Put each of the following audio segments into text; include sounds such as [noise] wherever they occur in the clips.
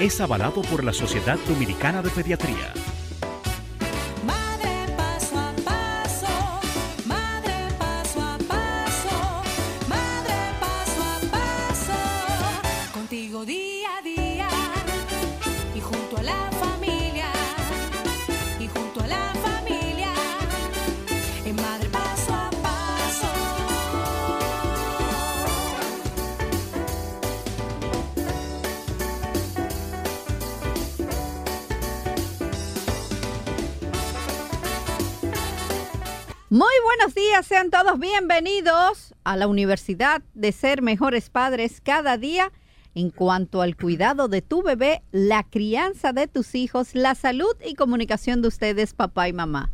es avalado por la Sociedad Dominicana de Pediatría. Muy buenos días, sean todos bienvenidos a la Universidad de Ser Mejores Padres cada día en cuanto al cuidado de tu bebé, la crianza de tus hijos, la salud y comunicación de ustedes, papá y mamá.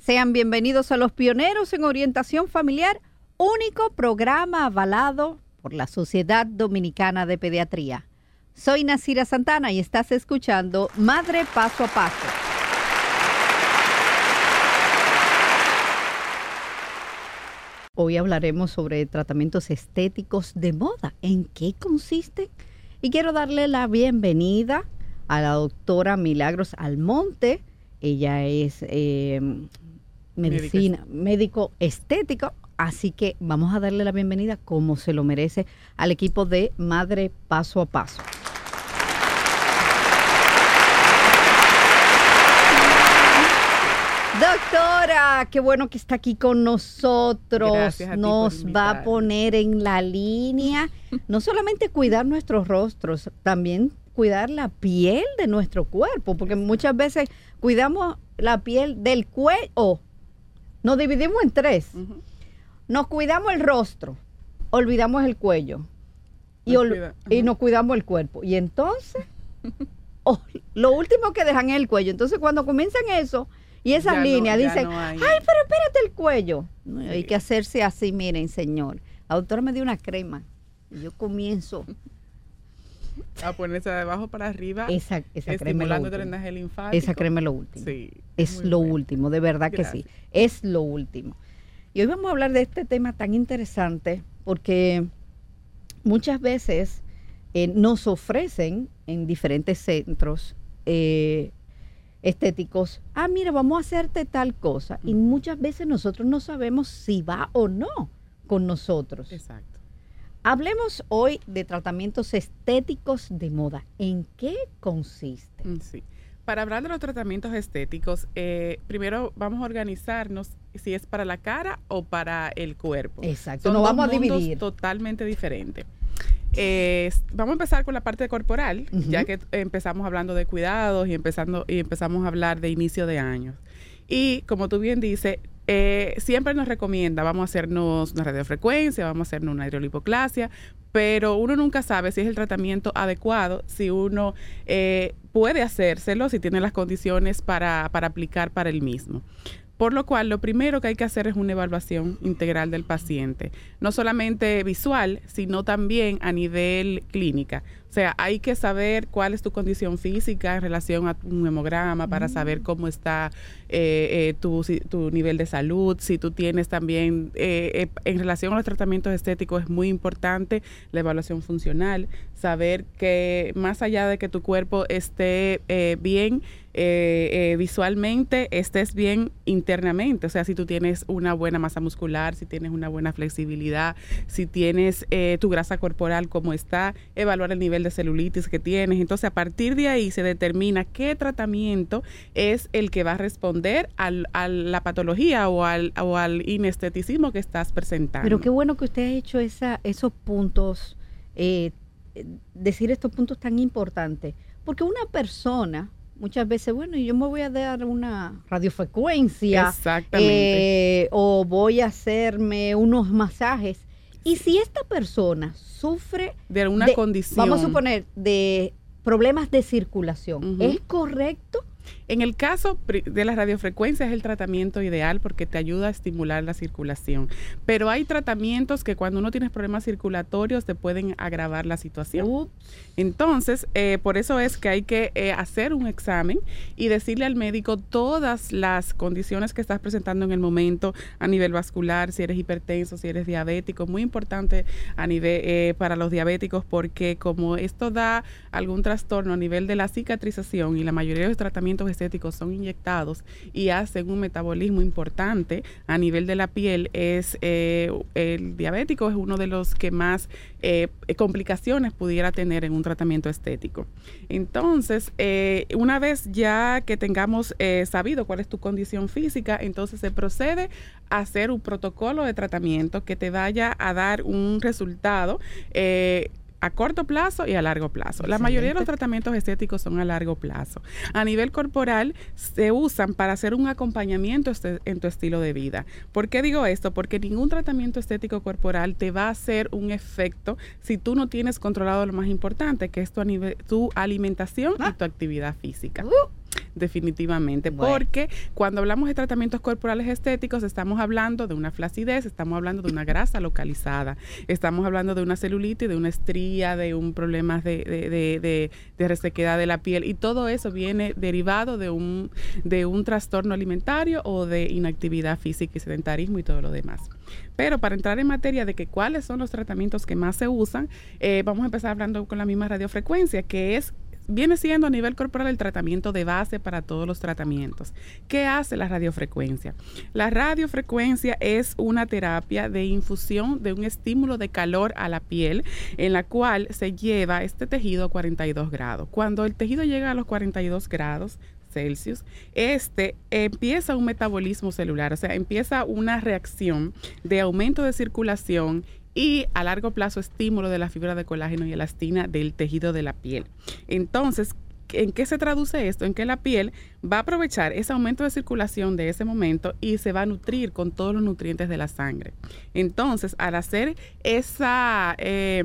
Sean bienvenidos a los pioneros en orientación familiar, único programa avalado por la Sociedad Dominicana de Pediatría. Soy Nasira Santana y estás escuchando Madre Paso a Paso. Hoy hablaremos sobre tratamientos estéticos de moda. ¿En qué consisten? Y quiero darle la bienvenida a la doctora Milagros Almonte. Ella es eh, medicina, médico estético. Así que vamos a darle la bienvenida como se lo merece al equipo de Madre Paso a Paso. Doctora, qué bueno que está aquí con nosotros. Gracias a ti por Nos va a poner en la línea, no solamente cuidar nuestros rostros, también cuidar la piel de nuestro cuerpo, porque muchas veces cuidamos la piel del cuello. Nos dividimos en tres. Nos cuidamos el rostro, olvidamos el cuello Nos y nos cuidamos el cuerpo. Y entonces, oh, lo último que dejan es el cuello. Entonces, cuando comienzan eso y esas Ya líneas, dicen, no ay, pero espérate el cuello. No, Hay que hacerse así, miren, señor. La doctora me dio una crema y yo comienzo [laughs] A ponerse de abajo para arriba. esa, esa crema. estimulando drenaje linfático. Esa crema es lo último. Sí. Es lo último, de verdad que sí. Es lo último. Y hoy vamos a hablar de este tema tan interesante porque muchas veces eh, nos ofrecen en diferentes centros eh, estéticos, ah, mira, vamos a hacerte tal cosa. Y muchas veces nosotros no sabemos si va o no con nosotros. Exacto. Hablemos hoy de tratamientos estéticos de moda. ¿En qué consiste? Mm, Sí. Para hablar de los tratamientos estéticos, eh, primero vamos a organizarnos si es para la cara o para el cuerpo. Exacto, Son nos dos vamos a dividir. totalmente diferentes. Eh, vamos a empezar con la parte corporal, ya que empezamos hablando de cuidados y, empezando, y empezamos a hablar de inicio de años. Y como tú bien dices, eh, siempre nos recomienda, vamos a hacernos una radiofrecuencia, vamos a hacernos una hidrolipoplasia, pero uno nunca sabe si es el tratamiento adecuado, si uno eh, puede hacérselo, si tiene las condiciones para, para aplicar para el mismo. Por lo cual, lo primero que hay que hacer es una evaluación integral del paciente, no solamente visual, sino también a nivel clínica. O sea, hay que saber cuál es tu condición física en relación a un hemograma para saber cómo está eh, eh, tu, si- tu nivel de salud. Si tú tienes también, eh, eh, en relación a los tratamientos estéticos, es muy importante la evaluación funcional, saber que más allá de que tu cuerpo esté eh, bien eh, eh, visualmente, estés bien internamente. O sea, si tú tienes una buena masa muscular, si tienes una buena flexibilidad, si tienes eh, tu grasa corporal como está, evaluar el nivel de celulitis que tienes. Entonces, a partir de ahí se determina qué tratamiento es el que va a responder al- a la patología o al, o al inesteticismo que estás presentando. Pero qué bueno que usted ha hecho esa, esos puntos, eh, decir estos puntos tan importantes. Porque una persona, muchas veces, bueno, yo me voy a dar una radiofrecuencia. Exactamente. eh, o voy a hacerme unos masajes. Y si esta persona sufre de una de- condición. vamos a suponer, de problemas de circulación. ¿es correcto? En el caso de la radiofrecuencia es el tratamiento ideal porque te ayuda a estimular la circulación. Pero hay tratamientos que cuando uno tiene problemas circulatorios te pueden agravar la situación. Entonces, eh, por eso es que hay que eh, hacer un examen y decirle al médico todas las condiciones que estás presentando en el momento a nivel vascular, si eres hipertenso, si eres diabético. Muy importante a nivel eh, para los diabéticos porque como esto da algún trastorno a nivel de la cicatrización y la mayoría de los tratamientos estéticos son inyectados y hacen un metabolismo importante a nivel de la piel, es eh, el diabético es uno de los que más eh, complicaciones pudiera tener en un tratamiento estético. Entonces, eh, una vez ya que tengamos eh, sabido cuál es tu condición física, entonces se procede a hacer un protocolo de tratamiento que te vaya a dar un resultado. A corto plazo y a largo plazo. La mayoría de los tratamientos estéticos son a largo plazo. A nivel corporal se usan para hacer un acompañamiento este- en tu estilo de vida. ¿Por qué digo esto? Porque ningún tratamiento estético corporal te va a hacer un efecto si tú no tienes controlado lo más importante, que es tu, alimentación y tu actividad física. Uh. Definitivamente, Bueno. porque cuando hablamos de tratamientos corporales estéticos, estamos hablando de una flacidez, estamos hablando de una grasa localizada, estamos hablando de una celulitis, de una estría, de un problema de, de, de- de- de resequedad de la piel, y todo eso viene derivado de un, de un trastorno alimentario o de inactividad física y sedentarismo y todo lo demás. Pero para entrar en materia de que cuáles son los tratamientos que más se usan, eh, vamos a empezar hablando con la misma radiofrecuencia, que es viene siendo a nivel corporal el tratamiento de base para todos los tratamientos. ¿Qué hace la radiofrecuencia? La radiofrecuencia es una terapia de infusión de un estímulo de calor a la piel en la cual se lleva este tejido a 42 grados. Cuando el tejido llega a los 42 grados, Celsius, este empieza un metabolismo celular, o sea, empieza una reacción de aumento de circulación y a largo plazo estímulo de la fibra de colágeno y elastina del tejido de la piel. Entonces, ¿en qué se traduce esto? En que la piel va a aprovechar ese aumento de circulación de ese momento y se va a nutrir con todos los nutrientes de la sangre. Entonces, al hacer esa... eh,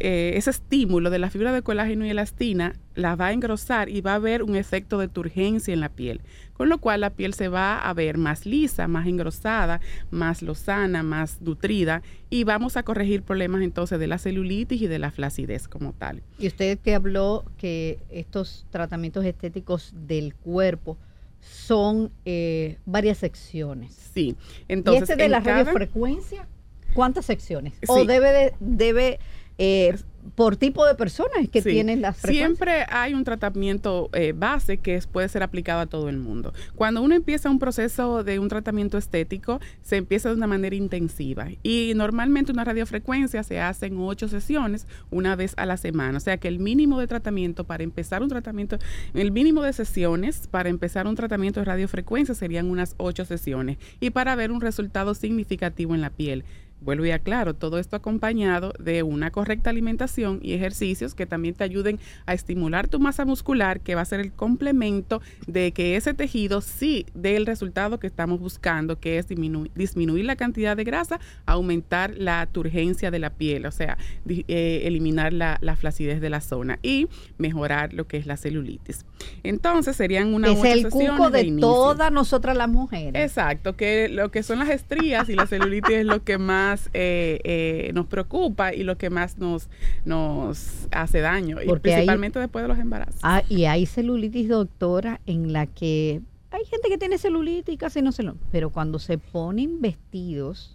eh, ese estímulo de la fibra de colágeno y elastina la va a engrosar y va a haber un efecto de turgencia en la piel, con lo cual la piel se va a ver más lisa, más engrosada, más lozana, más nutrida y vamos a corregir problemas entonces de la celulitis y de la flacidez como tal. Y usted que habló que estos tratamientos estéticos del cuerpo son eh, varias secciones. Sí, entonces ¿Y este de en la cada- radiofrecuencia? ¿Cuántas secciones? ¿O debe, de- debe eh, por tipo de personas que Sí. tienen las? Siempre hay un tratamiento eh, base que es- puede ser aplicado a todo el mundo. Cuando uno empieza un proceso de un tratamiento estético, se empieza de una manera intensiva. Y normalmente una radiofrecuencia se hace en ocho sesiones una vez a la semana. O sea que el mínimo de tratamiento para empezar un tratamiento, el mínimo de sesiones para empezar un tratamiento de radiofrecuencia serían unas ocho sesiones. Y para ver un resultado significativo en la piel. Vuelvo y aclaro, todo esto acompañado de una correcta alimentación y ejercicios que también te ayuden a estimular tu masa muscular, que va a ser el complemento de que ese tejido sí dé el resultado que estamos buscando, que es disminu- disminuir la cantidad de grasa, aumentar la turgencia de la piel, o sea, eh, eliminar la, la flacidez de la zona y mejorar lo que es la celulitis. Entonces serían unas es el cuco de, todas nosotras las mujeres. Exacto, que lo que son las estrías y la celulitis es lo que más eh, eh, nos preocupa y lo que más nos, nos hace daño, y hay- principalmente después de los embarazos. Ah, y hay celulitis, doctora, en la que hay gente que tiene celulitis y casi no se lo... Pero cuando se ponen vestidos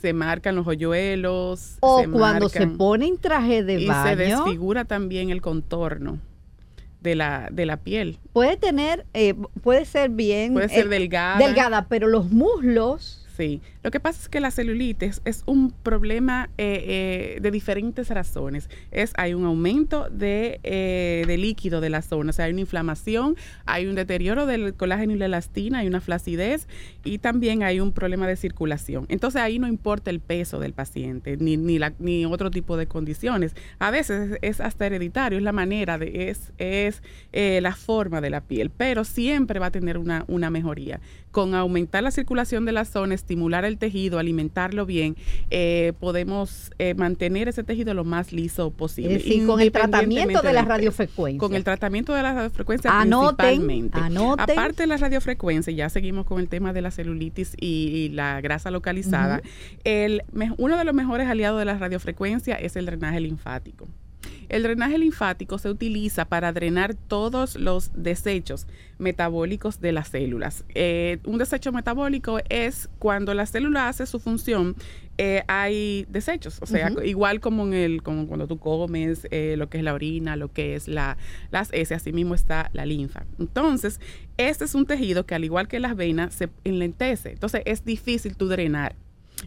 Se marcan los hoyuelos. o se cuando se ponen traje de y baño, se desfigura también el contorno de la, de la piel. puede tener, eh, puede ser bien... Puede ser eh, delgada. Delgada, pero los muslos... Sí, lo que pasa es que la celulitis es un problema eh, eh, de diferentes razones. Es hay un aumento de, eh, de líquido de la zona, o sea, hay una inflamación, hay un deterioro del colágeno y la elastina, hay una flacidez y también hay un problema de circulación. Entonces ahí no importa el peso del paciente ni, ni, la, ni otro tipo de condiciones. A veces es, es hasta hereditario, es la manera, de, es, es eh, la forma de la piel, pero siempre va a tener una, una mejoría. Con aumentar la circulación de la zona, estimular el tejido, alimentarlo bien, eh, podemos eh, mantener ese tejido lo más liso posible. Decir, con el tratamiento de la radiofrecuencia. Con el tratamiento de la radiofrecuencia Anoten, principalmente. anoten. Aparte de la radiofrecuencia, ya seguimos con el tema de la celulitis y, y la grasa localizada. el, me- uno de los mejores aliados de la radiofrecuencia es el drenaje linfático. El drenaje linfático se utiliza para drenar todos los desechos metabólicos de las células. Eh, un desecho metabólico es cuando la célula hace su función, eh, hay desechos, o sea, igual como en el, como cuando tú comes, eh, lo que es la orina, lo que es la, las heces, así mismo está la linfa. Entonces, este es un tejido que al igual que las venas se enlentece, entonces es difícil tú drenar.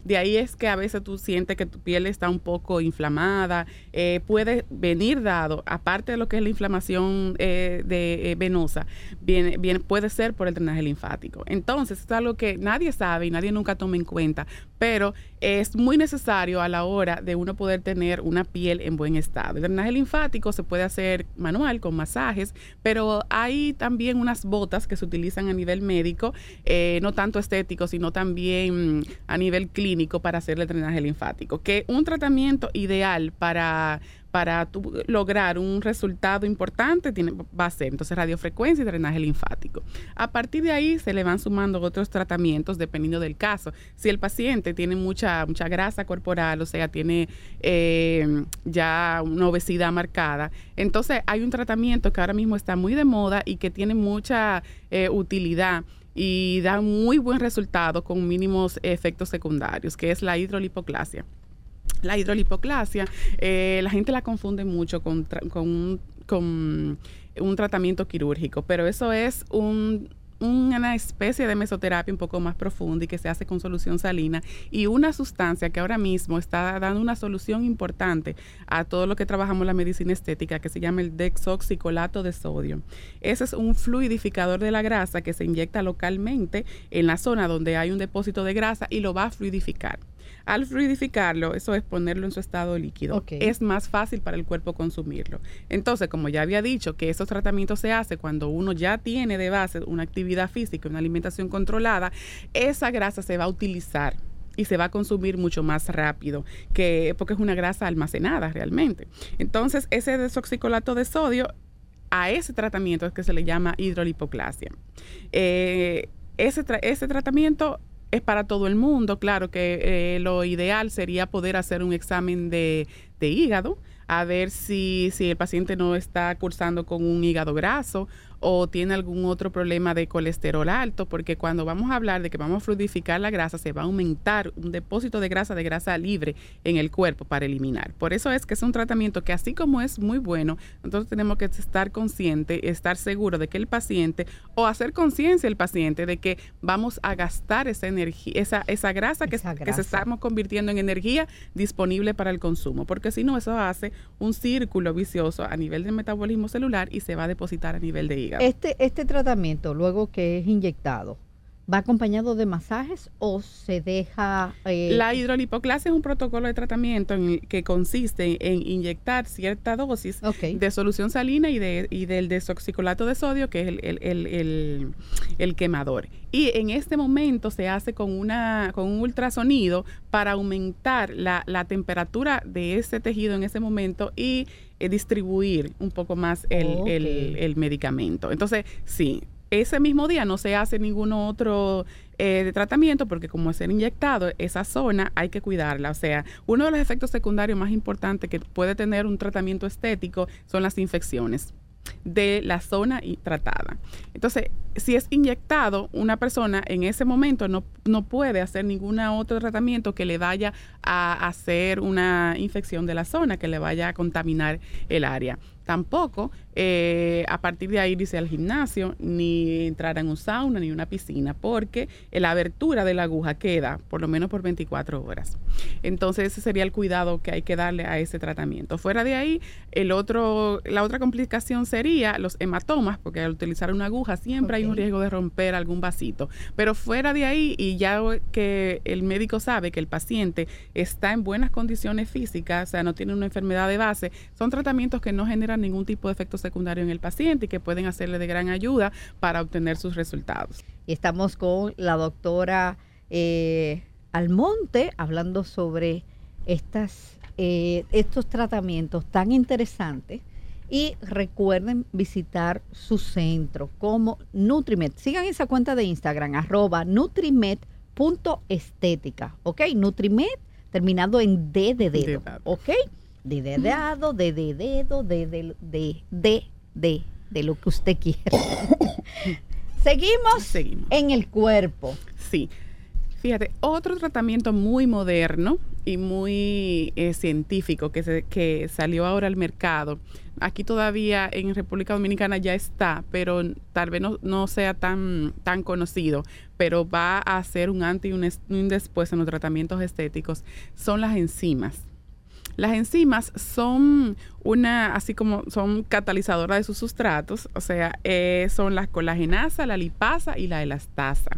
De ahí es que a veces tú sientes que tu piel está un poco inflamada. eh, puede venir dado, aparte de lo que es la inflamación eh, de, eh, venosa, viene, puede ser por el drenaje linfático. Entonces, es algo que nadie sabe y nadie nunca toma en cuenta, pero es muy necesario a la hora de uno poder tener una piel en buen estado. El drenaje linfático se puede hacer manual con masajes, pero hay también unas botas que se utilizan a nivel médico, no tanto estético, sino también a nivel clínico para hacer el drenaje linfático. Que un tratamiento ideal para para lograr un resultado importante tiene, va a ser entonces radiofrecuencia y drenaje linfático. A partir de ahí se le van sumando otros tratamientos dependiendo del caso. Si el paciente tiene mucha, mucha grasa corporal, o sea, tiene eh, ya una obesidad marcada, entonces hay un tratamiento que ahora mismo está muy de moda y que tiene mucha eh, utilidad y da muy buen resultado con mínimos efectos secundarios, que es la hidrolipoclasia. La hidrolipoclasia, eh, la gente la confunde mucho con, con, con un tratamiento quirúrgico, pero eso es un, una especie de mesoterapia un poco más profunda y que se hace con solución salina y una sustancia que ahora mismo está dando una solución importante a todo lo que trabajamos la medicina estética que se llama el dexoxicolato de sodio. Ese es un fluidificador de la grasa que se inyecta localmente en la zona donde hay un depósito de grasa y lo va a fluidificar. Al fluidificarlo, eso es ponerlo en su estado líquido. Es más fácil para el cuerpo consumirlo. Entonces, como ya había dicho, que esos tratamientos se hacen cuando uno ya tiene de base una actividad física, una alimentación controlada, esa grasa se va a utilizar y se va a consumir mucho más rápido que porque es una grasa almacenada realmente. Entonces, ese desoxicolato de sodio a ese tratamiento es que se le llama hidrolipoclasia. Eh, ese, tra- ese tratamiento es para todo el mundo. Claro que eh, lo ideal sería poder hacer un examen de, de hígado a ver si, si el paciente no está cursando con un hígado graso o tiene algún otro problema de colesterol alto, porque cuando vamos a hablar de que vamos a fluidificar la grasa, se va a aumentar un depósito de grasa, de grasa libre en el cuerpo para eliminar. Por eso es que es un tratamiento que así como es muy bueno, nosotros tenemos que estar consciente, estar seguro de que el paciente, o hacer conciencia el paciente de que vamos a gastar esa energía, esa, esa grasa que, Esa que grasa. se estamos convirtiendo en energía disponible para el consumo, porque si no, eso hace un círculo vicioso a nivel del metabolismo celular y se va a depositar a nivel de hígado. Este, este tratamiento, luego que es inyectado, ¿Va acompañado de masajes o se deja... eh, La hidrolipoclasia es un protocolo de tratamiento en el que consiste en inyectar cierta dosis de solución salina y, de, y del desoxicolato de sodio, que es el, el- el- el- quemador. Y en este momento se hace con, una, con un ultrasonido para aumentar la, la temperatura de ese tejido en ese momento y eh, distribuir un poco más el, Ok. el- el medicamento. Entonces, sí. Ese mismo día no se hace ningún otro eh, tratamiento porque como es ser inyectado, esa zona hay que cuidarla. O sea, uno de los efectos secundarios más importantes que puede tener un tratamiento estético son las infecciones de la zona tratada. Entonces, si es inyectado, una persona en ese momento no, no puede hacer ningún otro tratamiento que le vaya a hacer una infección de la zona, que le vaya a contaminar el área. Tampoco eh, a partir de ahí irse al gimnasio, ni entrar en un sauna, ni una piscina, porque la abertura de la aguja queda por lo menos por 24 horas. Entonces ese sería el cuidado que hay que darle a ese tratamiento. Fuera de ahí, el otro, la otra complicación sería los hematomas, porque al utilizar una aguja siempre hay un riesgo de romper algún vasito. Pero fuera de ahí, y ya que el médico sabe que el paciente está en buenas condiciones físicas, o sea, no tiene una enfermedad de base, son tratamientos que no generan ningún tipo de efecto secundario en el paciente y que pueden hacerle de gran ayuda para obtener sus resultados. Y estamos con la doctora eh, Almonte hablando sobre estas, eh, estos tratamientos tan interesantes. Y recuerden visitar su centro como Nutrimed. Sigan esa cuenta de Instagram, arroba. ¿Ok? Nutrimed terminado en D de dedo. ¿Ok? De dedado, de de dedo, de de de de de, de lo que usted quiera. [laughs] Seguimos, Seguimos. en el cuerpo. Sí. Fíjate, otro tratamiento muy moderno y muy eh, científico que, se- que salió ahora al mercado. Aquí todavía en República Dominicana ya está, pero tal vez no, no sea tan, tan conocido, pero va a ser un antes y un después en los tratamientos estéticos. Son las enzimas. Las enzimas son una, así como son catalizadoras de sus sustratos, o sea, eh, son la colagenasa, la lipasa y la elastasa.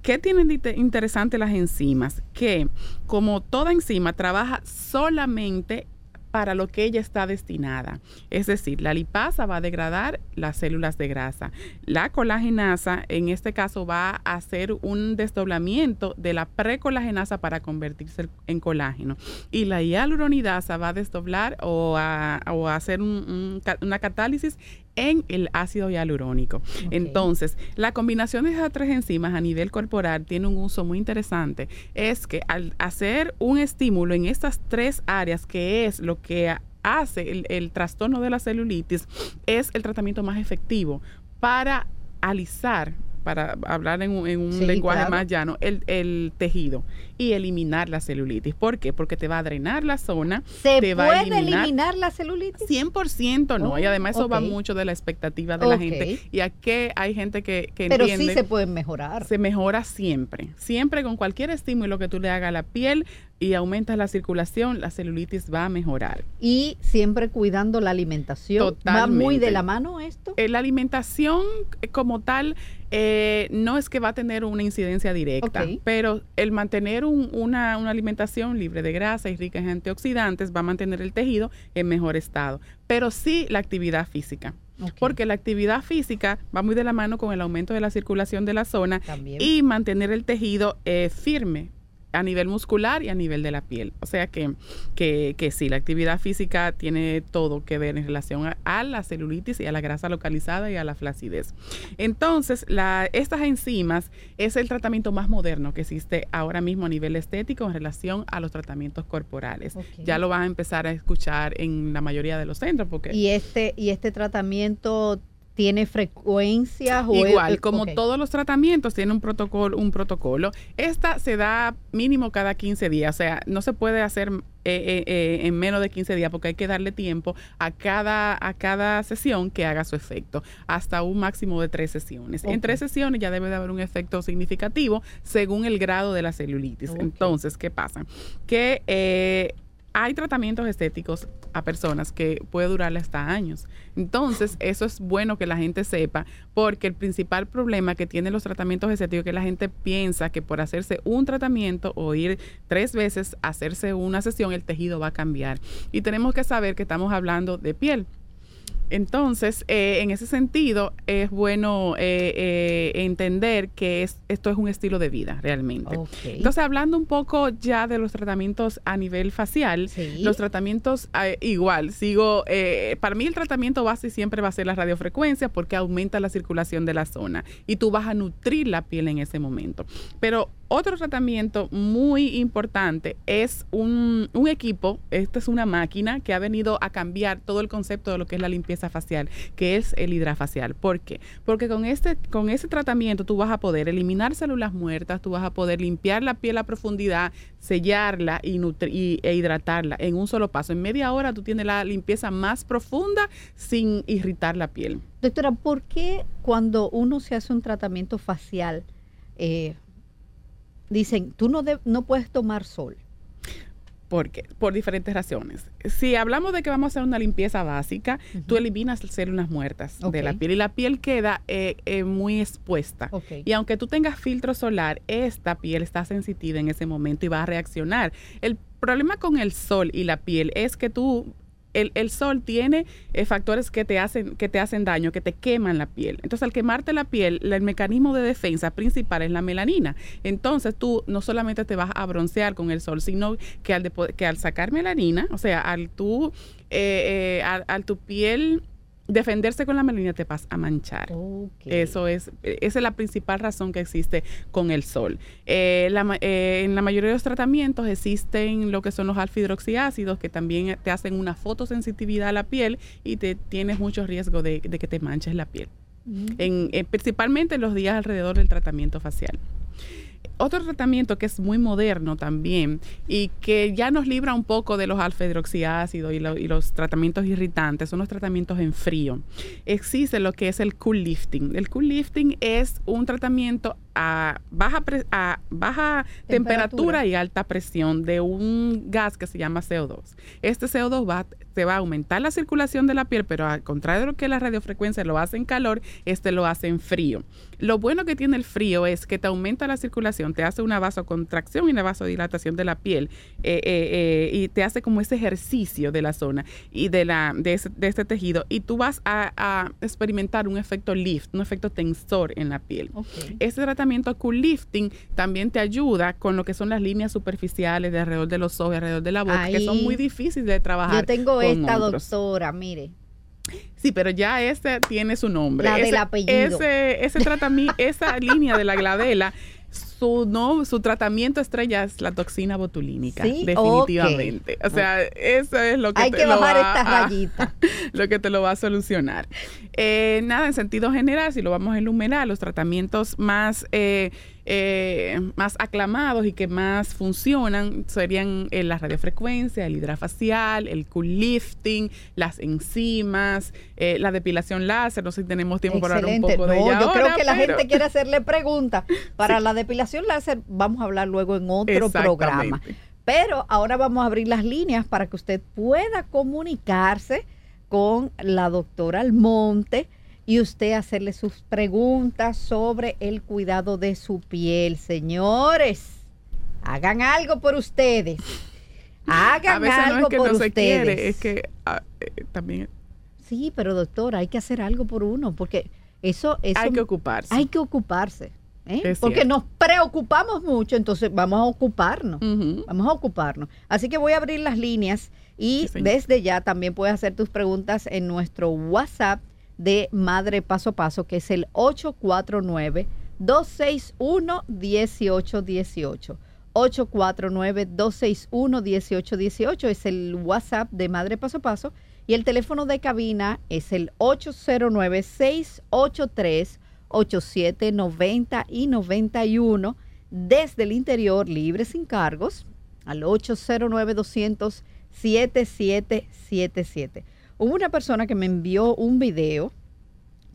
¿Qué tienen de inte- interesante las enzimas? Que como toda enzima trabaja solamente para lo que ella está destinada. Es decir, la lipasa va a degradar las células de grasa. La colagenasa, en este caso, va a hacer un desdoblamiento de la precolagenasa para convertirse en colágeno. Y la hialuronidasa va a desdoblar o a, o a hacer una catálisis en el ácido hialurónico. Entonces, la combinación de esas tres enzimas a nivel corporal tiene un uso muy interesante. Es que al hacer un estímulo en estas tres áreas, que es lo que hace el, el trastorno de la celulitis, es el tratamiento más efectivo para alisar, para hablar en un, en un Sí, lenguaje claro. más llano, el, el tejido y eliminar la celulitis. ¿Por qué? Porque te va a drenar la zona, ¿Se te va a puede eliminar, eliminar la celulitis? 100% no, y además eso va mucho de la expectativa de la gente. Y aquí hay gente que, que Pero entiende. sí se pueden mejorar. se mejora siempre. Siempre con cualquier estímulo que tú le hagas a la piel y aumentas la circulación, la celulitis va a mejorar. Y siempre cuidando la alimentación. ¿Va muy de Totalmente. la mano esto? Eh, la alimentación como tal eh, no es que va a tener una incidencia directa, pero el mantener un- una, una alimentación libre de grasa y rica en antioxidantes va a mantener el tejido en mejor estado. Pero sí la actividad física. Porque la actividad física va muy de la mano con el aumento de la circulación de la zona También. y mantener el tejido eh, firme a nivel muscular y a nivel de la piel. O sea que, que, que sí, la actividad física tiene todo que ver en relación a, a la celulitis y a la grasa localizada y a la flacidez. Entonces, la, estas enzimas es el tratamiento más moderno que existe ahora mismo a nivel estético en relación a los tratamientos corporales. Ya lo van a empezar a escuchar en la mayoría de los centros porque... ¿Y este, y este tratamiento tiene frecuencias? o Igual, es- como todos los tratamientos tienen un protocolo, un protocolo. Esta se da mínimo cada 15 días, o sea, no se puede hacer eh, eh, eh, en menos de 15 días porque hay que darle tiempo a cada a cada sesión que haga su efecto, hasta un máximo de tres sesiones. En tres sesiones ya debe de haber un efecto significativo según el grado de la celulitis. Entonces, ¿qué pasa? Que eh, hay tratamientos estéticos a personas que puede durarle hasta años. Entonces, eso es bueno que la gente sepa, porque el principal problema que tienen los tratamientos estéticos es que la gente piensa que por hacerse un tratamiento o ir tres veces a hacerse una sesión, el tejido va a cambiar. Y tenemos que saber que estamos hablando de piel. Entonces, eh, en ese sentido, es bueno eh, eh, entender que es, esto es un estilo de vida realmente. Entonces, hablando un poco ya de los tratamientos a nivel facial, Sí. los tratamientos eh, igual, sigo, eh, para mí el tratamiento base siempre va a ser la radiofrecuencia porque aumenta la circulación de la zona y tú vas a nutrir la piel en ese momento. Pero otro tratamiento muy importante es un, un equipo, esta es una máquina que ha venido a cambiar todo el concepto de lo que es la limpieza facial, que es el hidrafacial. ¿Por qué? Porque con este, con ese tratamiento tú vas a poder eliminar células muertas, tú vas a poder limpiar la piel a profundidad, sellarla y, y- e hidratarla en un solo paso. En media hora tú tienes la limpieza más profunda sin irritar la piel. Doctora, ¿por qué cuando uno se hace un tratamiento facial eh, dicen, tú no, de- no puedes tomar sol? Porque, por diferentes razones. Si hablamos de que vamos a hacer una limpieza básica, tú eliminas células muertas de la piel y la piel queda eh, eh, muy expuesta. Y aunque tú tengas filtro solar, esta piel está sensitiva en ese momento y va a reaccionar. El problema con el sol y la piel es que tú el, el sol tiene eh, factores que te hacen que te hacen daño, que te queman la piel. Entonces, al quemarte la piel, el mecanismo de defensa principal es la melanina. Entonces, tú no solamente te vas a broncear con el sol, sino que al, que al sacar melanina, o sea, al tú, eh, eh, al tu piel defenderse con la melanina, te vas a manchar. Eso es, esa es la principal razón que existe con el sol. Eh, la eh, en la mayoría de los tratamientos existen lo que son los alfa-hidroxiácidos que también te hacen una fotosensitividad a la piel y te tienes mucho riesgo de, de que te manches la piel. Mm. En, eh, principalmente en los días alrededor del tratamiento facial. Otro tratamiento que es muy moderno también y que ya nos libra un poco de los alfa-hidroxiácidos y, y los tratamientos irritantes son los tratamientos en frío. Existe lo que es el cool lifting. El cool lifting es un tratamiento a baja, pre- a baja temperatura. Temperatura. y alta presión de un gas que se llama CO2. Este CO2 va, te va a aumentar la circulación de la piel, pero al contrario de lo que la radiofrecuencia lo hace en calor, este lo hace en frío. Lo bueno que tiene el frío es que te aumenta la circulación, te hace una vasocontracción y una vasodilatación de la piel eh, eh, eh, y te hace como ese ejercicio de la zona y de, la, de, ese- de este tejido y tú vas a, a experimentar un efecto lift, un efecto tensor en la piel. Este tratamiento cool lifting también te ayuda con lo que son las líneas superficiales de alrededor de los ojos, alrededor de la boca, que son muy difíciles de trabajar. Yo tengo con esta otros. doctora, mire. Sí, pero ya este tiene su nombre. La del ese, apellido. Ese, ese tratamiento, esa línea de la gladela, [laughs] su no, su tratamiento estrella es la toxina botulínica, Sí, definitivamente. O sea, eso es lo que Hay te que lo bajar va esta a- rayita. [laughs] lo que te lo va a solucionar. Eh, nada, en sentido general, si lo vamos a enumerar, los tratamientos más, eh, eh, más aclamados y que más funcionan serían eh, la radiofrecuencia, el hidrafacial, el cool lifting, las enzimas, eh, la depilación láser. No sé si tenemos tiempo para hablar un poco de No, ella yo creo que la gente quiere hacerle preguntas. [laughs] Para la depilación láser vamos a hablar luego en otro programa. Pero ahora vamos a abrir las líneas para que usted pueda comunicarse con la doctora Almonte y usted hacerle sus preguntas sobre el cuidado de su piel. Señores, hagan algo por ustedes. Hagan A veces no algo es que por no se ustedes. quiere, es que ah, eh, también Sí, pero doctora, hay que hacer algo por uno, porque eso, eso hay que ocuparse. hay que ocuparse. ¿eh? Es Porque nos preocupamos mucho, entonces vamos a ocuparnos. Vamos a ocuparnos. Así que voy a abrir las líneas y Sí, desde ya también puedes hacer tus preguntas en nuestro WhatsApp de Madre Paso a Paso, que es el 849-261-1818. 849-261-1818 es el WhatsApp de Madre Paso a Paso y el teléfono de cabina es el 809-683-8790 y 91 desde el interior libre sin cargos al 809-200-7777. Hubo una persona que me envió un video,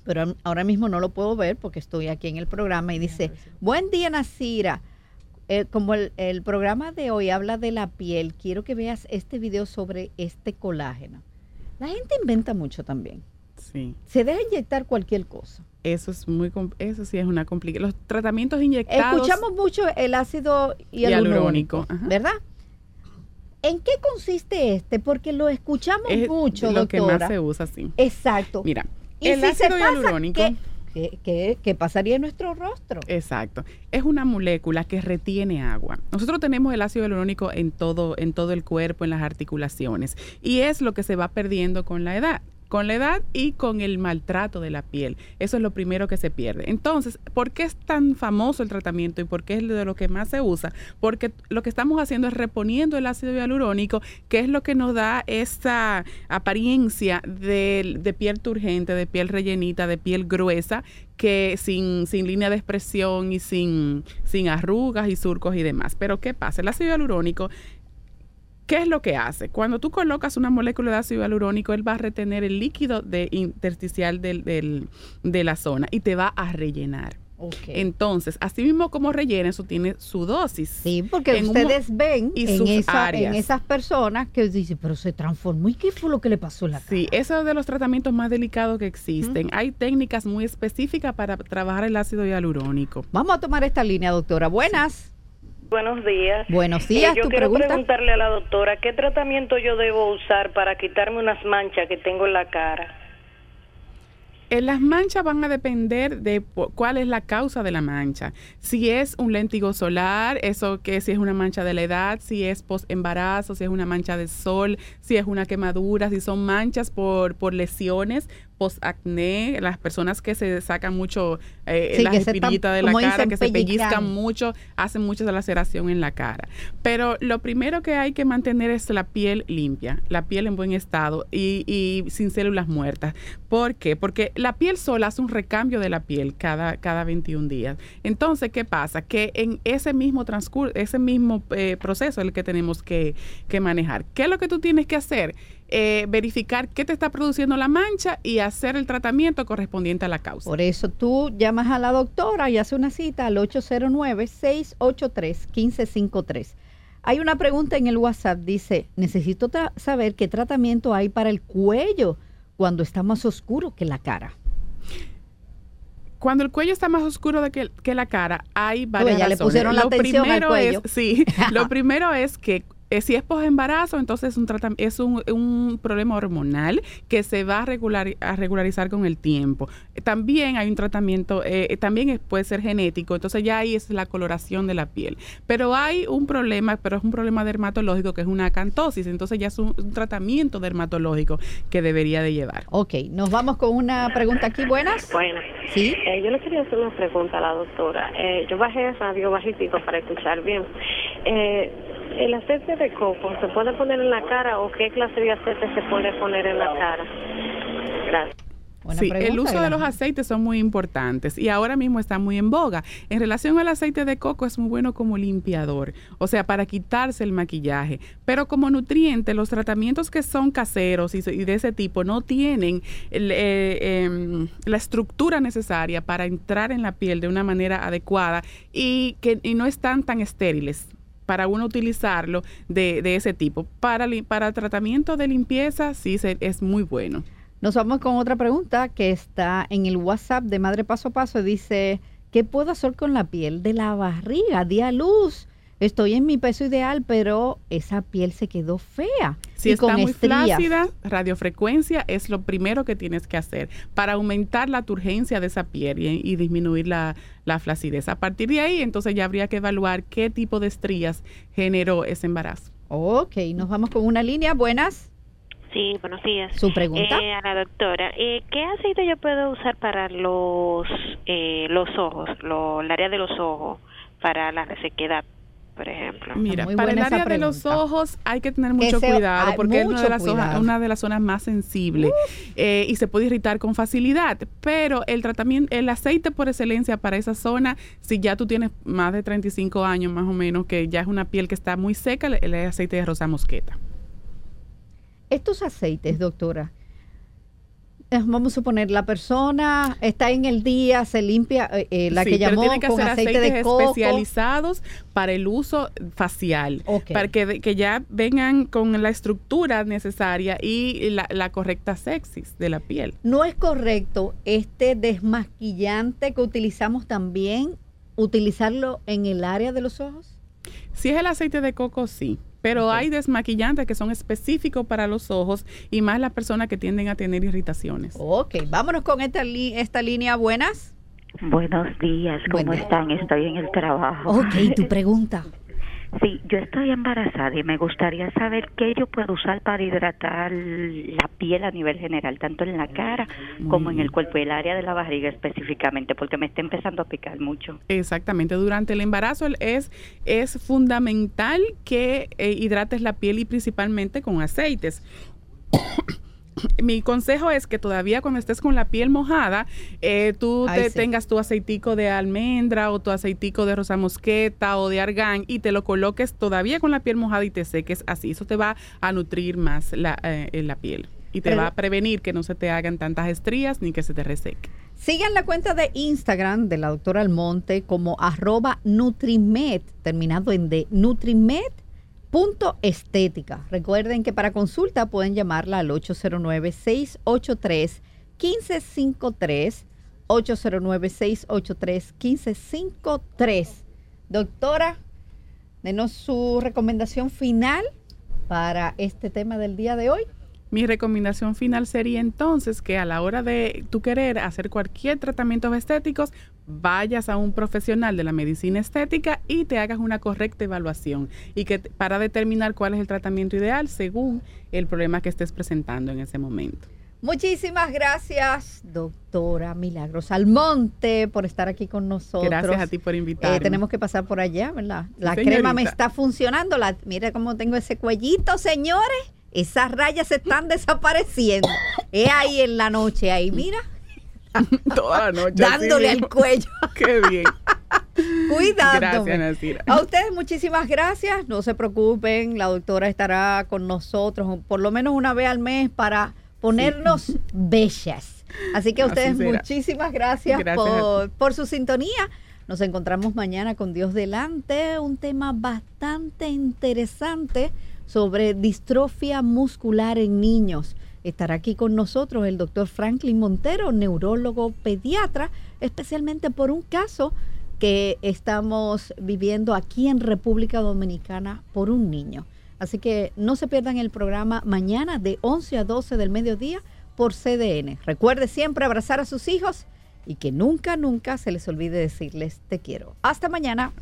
pero ahora mismo no lo puedo ver porque estoy aquí en el programa y dice, buen día Nasira, eh, como el, el programa de hoy habla de la piel, quiero que veas este video sobre este colágeno. La gente inventa mucho también. Sí. Se deja inyectar cualquier cosa. Eso es muy eso sí es una complicación. Los tratamientos inyectados Escuchamos mucho el ácido hialurónico, Hialurónico, ajá. ¿En qué consiste este? Porque lo escuchamos es mucho, lo que doctora. más se usa, sí. Exacto. Mira, y el si se ácido pasa, hialurónico, ¿qué, qué, qué- qué pasaría en nuestro rostro? exacto, es una molécula que retiene agua. Nosotros tenemos el ácido hialurónico en todo en todo el cuerpo, en las articulaciones, y es lo que se va perdiendo con la edad. Con la edad y con el maltrato de la piel. Eso es lo primero que se pierde. Entonces, ¿por qué es tan famoso el tratamiento y por qué es de lo que más se usa? Porque lo que estamos haciendo es reponiendo el ácido hialurónico, que es lo que nos da esa apariencia de, de piel turgente, de piel rellenita, de piel gruesa, que sin, sin línea de expresión y sin, sin arrugas y surcos y demás. Pero ¿qué pasa? El ácido hialurónico ¿Qué es lo que hace? Cuando tú colocas una molécula de ácido hialurónico, él va a retener el líquido de intersticial del- del- de la zona y te va a rellenar. Ok. Entonces, así mismo como rellena, eso tiene su dosis. Sí, porque un ustedes ven y en, sus esa- áreas. en esas personas que dicen, pero se transformó. ¿Y qué fue lo que le pasó en la cara? Sí, eso es de los tratamientos más delicados que existen. Hay técnicas muy específicas para trabajar el ácido hialurónico. Vamos a tomar esta línea, doctora. Buenas. Buenos días. Buenos días, Eh, yo tu quiero pregunta. preguntarle a la doctora, ¿qué tratamiento yo debo usar para quitarme unas manchas que tengo en la cara? Eh, las manchas van a depender de cuál es la causa de la mancha. Si es un léntigo solar, eso que si es una mancha de la edad, si es post embarazo, si es una mancha de sol, si es una quemadura, si son manchas por, por lesiones, post acné, las personas que se sacan mucho eh, Sí, las espinillitas de la cara, que se pellizcan mucho, hacen mucha laceración en la cara. Pero lo primero que hay que mantener es la piel limpia, la piel en buen estado y, y sin células muertas. ¿Por qué? Porque la piel sola hace un recambio de la piel cada, cada 21 días. Entonces, ¿qué pasa? Que en ese mismo transcurso, ese mismo eh, proceso es el que tenemos que, que manejar. ¿Qué es lo que tú tienes que hacer? Eh, verificar qué te está produciendo la mancha y hacer el tratamiento correspondiente a la causa. Por eso tú llamas a la doctora y haces una cita al 809-683-1553. Hay una pregunta en el WhatsApp, dice, necesito saber qué tratamiento hay para el cuello cuando está más oscuro que la cara. Cuando el cuello está más oscuro de que, que la cara, hay varias ya le pusieron la lo atención al es, sí, [laughs] lo primero es que eh, si es posembarazo, entonces es un, es un, un problema hormonal que se va a, regular, a regularizar con el tiempo. También hay un tratamiento, eh, eh, también es- puede ser genético, entonces ya ahí es la coloración de la piel. Pero hay un problema, pero es un problema dermatológico que es una acantosis, entonces ya es un, un tratamiento dermatológico que debería de llevar. Ok, nos vamos con una pregunta aquí. Buenas. Bueno, Sí. eh, yo le quería hacer una pregunta a la doctora. Eh, yo bajé el radio bajitico para escuchar bien. Eh, ¿El aceite de coco se puede poner en la cara o qué clase de aceite se puede poner en la cara? Gracias. Buena sí, pregunta, el uso de los aceites son muy importantes y ahora mismo está muy en boga. En relación al aceite de coco es muy bueno como limpiador, o sea, para quitarse el maquillaje. Pero como nutriente, los tratamientos que son caseros y, se- y de ese tipo no tienen el, eh, em, la estructura necesaria para entrar en la piel de una manera adecuada y que y no están tan estériles para uno utilizarlo de, de ese tipo. Para, para tratamiento de limpieza, sí se- es muy bueno. Nos vamos con otra pregunta que está en el WhatsApp de Madre Paso a Paso. Dice, ¿qué puedo hacer con la piel de la barriga? Di a luz. Estoy en mi peso ideal, pero esa piel se quedó fea. Si y está con muy estrías. flácida, radiofrecuencia es lo primero que tienes que hacer para aumentar la turgencia de esa piel y, y disminuir la, la flacidez. A partir de ahí, entonces ya habría que evaluar qué tipo de estrías generó ese embarazo. Ok, nos vamos con una línea. Buenas. Sí, buenos días. ¿Su pregunta? Eh, a la doctora, eh, ¿qué aceite yo puedo usar para los eh, los ojos, lo, el área de los ojos, para la resequedad, por ejemplo? Mira, muy para el área de los ojos hay que tener mucho Ese- cuidado hay porque es una de, las zonas, una de las zonas más sensibles eh, y se puede irritar con facilidad. Pero el tratamiento, el aceite por excelencia para esa zona, si ya tú tienes más de 35 años más o menos, que ya es una piel que está muy seca, el, el aceite de rosa mosqueta. Estos aceites, doctora, vamos a suponer, la persona está en el día, se limpia, eh, eh, la Sí, que pero llamó que con aceite aceites de coco. especializados para el uso facial, para que, que ya vengan con la estructura necesaria y la, la correcta sexis de la piel. No es correcto este desmaquillante que utilizamos también, utilizarlo en el área de los ojos. Si es el aceite de coco, sí. Pero hay desmaquillantes que son específicos para los ojos y más las personas que tienden a tener irritaciones. Ok, vámonos con esta, li- esta línea. Buenas. Buenos días, ¿cómo Buen día. están? Estoy en el trabajo. Ok, tu pregunta. [laughs] Sí, yo estoy embarazada y me gustaría saber qué yo puedo usar para hidratar la piel a nivel general, tanto en la cara como en el cuerpo y el área de la barriga específicamente, porque me está empezando a picar mucho. Exactamente, durante el embarazo es, es fundamental que eh, hidrates la piel y principalmente con aceites. Mi consejo es que todavía cuando estés con la piel mojada, eh, tú Ay, te sí. tengas tu aceitico de almendra o tu aceitico de rosa mosqueta o de argán y te lo coloques todavía con la piel mojada y te seques así. Eso te va a nutrir más la, eh, la piel y te Pero- va a prevenir que no se te hagan tantas estrías ni que se te reseque. Sigan la cuenta de Instagram de la doctora Almonte como arroba Nutrimed, terminado en de Nutrimed punto estética. Recuerden que para consulta pueden llamarla al 809-683-1553. 809-683-1553. Doctora, denos su recomendación final para este tema del día de hoy. Mi recomendación final sería entonces que a la hora de tú querer hacer cualquier tratamiento estéticos, vayas a un profesional de la medicina estética y te hagas una correcta evaluación y que para determinar cuál es el tratamiento ideal según el problema que estés presentando en ese momento. Muchísimas gracias, doctora Milagros Almonte, por estar aquí con nosotros. Gracias a ti por invitarme. Eh, tenemos que pasar por allá, ¿verdad? La señorita. crema me está funcionando. La, mira cómo tengo ese cuellito, señores. Esas rayas se están [laughs] desapareciendo. Es ahí en la noche, ahí, mira, [laughs] Toda la noche. dándole al cuello, Qué bien. [laughs] cuidándome. Gracias, Nasira. A ustedes muchísimas gracias. No se preocupen, la doctora estará con nosotros por lo menos una vez al mes para ponernos [laughs] bellas. Así que a ustedes muchísimas gracias, Gracias a por, por su sintonía. Nos encontramos mañana con Dios delante, un tema bastante interesante sobre distrofia muscular en niños. Estará aquí con nosotros el doctor Franklin Montero, neurólogo pediatra, especialmente por un caso que estamos viviendo aquí en República Dominicana por un niño. Así que no se pierdan el programa mañana de 11 a 12 del mediodía por CDN. Recuerde siempre abrazar a sus hijos y que nunca, nunca se les olvide decirles te quiero. Hasta mañana.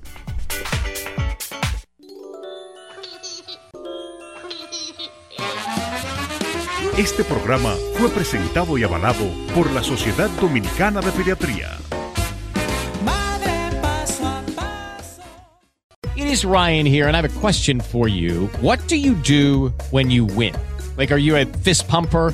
Este programa fue presentado y avalado por la Sociedad Dominicana de Pediatría. Madre paso a paso. It is Ryan here, and I have a question for you. What do you do when you win? Like, are you a fist pumper?